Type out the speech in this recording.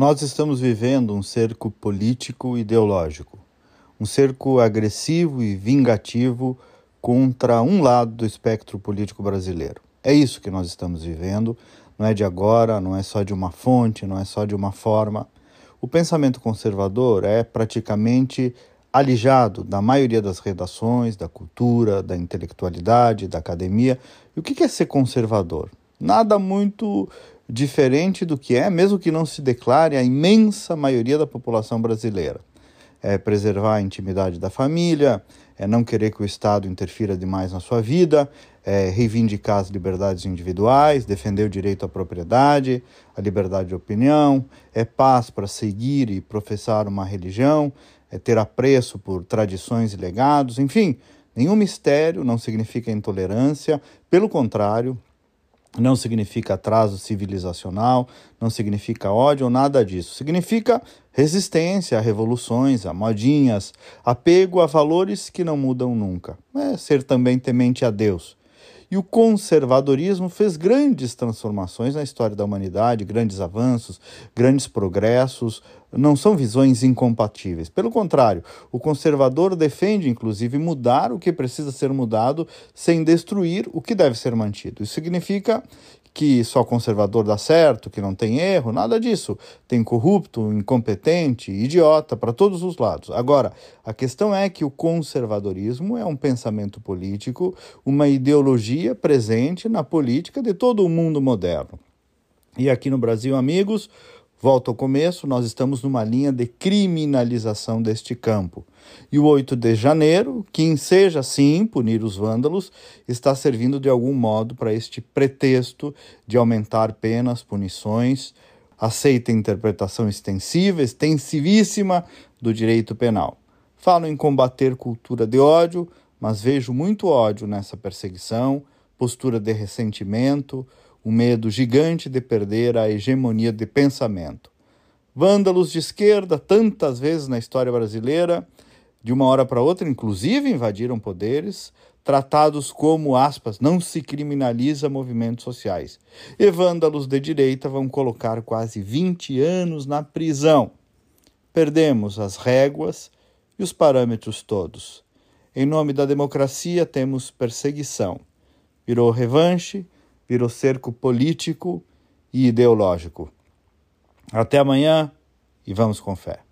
Nós estamos vivendo um cerco político ideológico, um cerco agressivo e vingativo contra um lado do espectro político brasileiro. É isso que nós estamos vivendo, não é de agora, não é só de uma fonte, não é só de uma forma. O pensamento conservador é praticamente alijado da maioria das redações, da cultura, da intelectualidade, da academia. E o que é ser conservador? Nada muito diferente do que é, mesmo que não se declare a imensa maioria da população brasileira. É preservar a intimidade da família, é não querer que o Estado interfira demais na sua vida, é reivindicar as liberdades individuais, defender o direito à propriedade, a liberdade de opinião, é paz para seguir e professar uma religião, é ter apreço por tradições e legados, enfim, nenhum mistério não significa intolerância, pelo contrário, não significa atraso civilizacional, não significa ódio ou nada disso. Significa resistência a revoluções, a modinhas, apego a valores que não mudam nunca. É ser também temente a Deus. E o conservadorismo fez grandes transformações na história da humanidade, grandes avanços, grandes progressos, não são visões incompatíveis. Pelo contrário, o conservador defende, inclusive, mudar o que precisa ser mudado sem destruir o que deve ser mantido. Isso significa que só conservador dá certo, que não tem erro, nada disso. Tem corrupto, incompetente, idiota para todos os lados. Agora, a questão é que o conservadorismo é um pensamento político, uma ideologia presente na política de todo o mundo moderno. E aqui no Brasil, amigos, Volto ao começo, nós estamos numa linha de criminalização deste campo. E o 8 de janeiro, que enseja sim punir os vândalos, está servindo de algum modo para este pretexto de aumentar penas, punições, aceita interpretação extensiva, extensivíssima do direito penal. Falo em combater cultura de ódio, mas vejo muito ódio nessa perseguição, postura de ressentimento, o medo gigante de perder a hegemonia de pensamento. Vândalos de esquerda, tantas vezes na história brasileira, de uma hora para outra, inclusive invadiram poderes, tratados como, aspas, não se criminaliza movimentos sociais. E vândalos de direita vão colocar quase 20 anos na prisão. Perdemos as réguas e os parâmetros todos. Em nome da democracia temos perseguição. Virou revanche, virou cerco político e ideológico. Até amanhã e vamos com fé.